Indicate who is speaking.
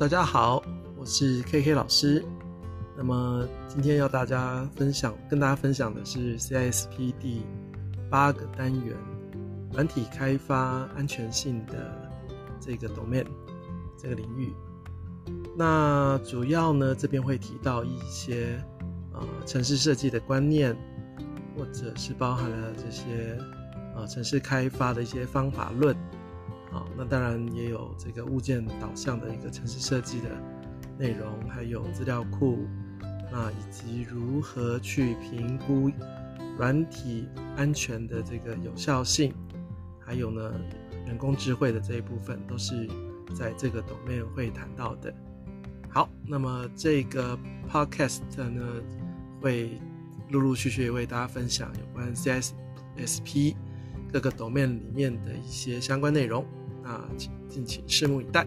Speaker 1: 大家好，我是 KK 老师。那么今天要大家分享，跟大家分享的是 CISP 第八个单元软体开发安全性的这个 domain 这个领域。那主要呢，这边会提到一些呃城市设计的观念，或者是包含了这些呃城市开发的一些方法论。啊，那当然也有这个物件导向的一个城市设计的内容，还有资料库，那以及如何去评估软体安全的这个有效性，还有呢人工智慧的这一部分，都是在这个 domain 会谈到的。好，那么这个 podcast 呢会陆陆续续为大家分享有关 CSSP 各个抖面里面的一些相关内容，那请敬请拭目以待。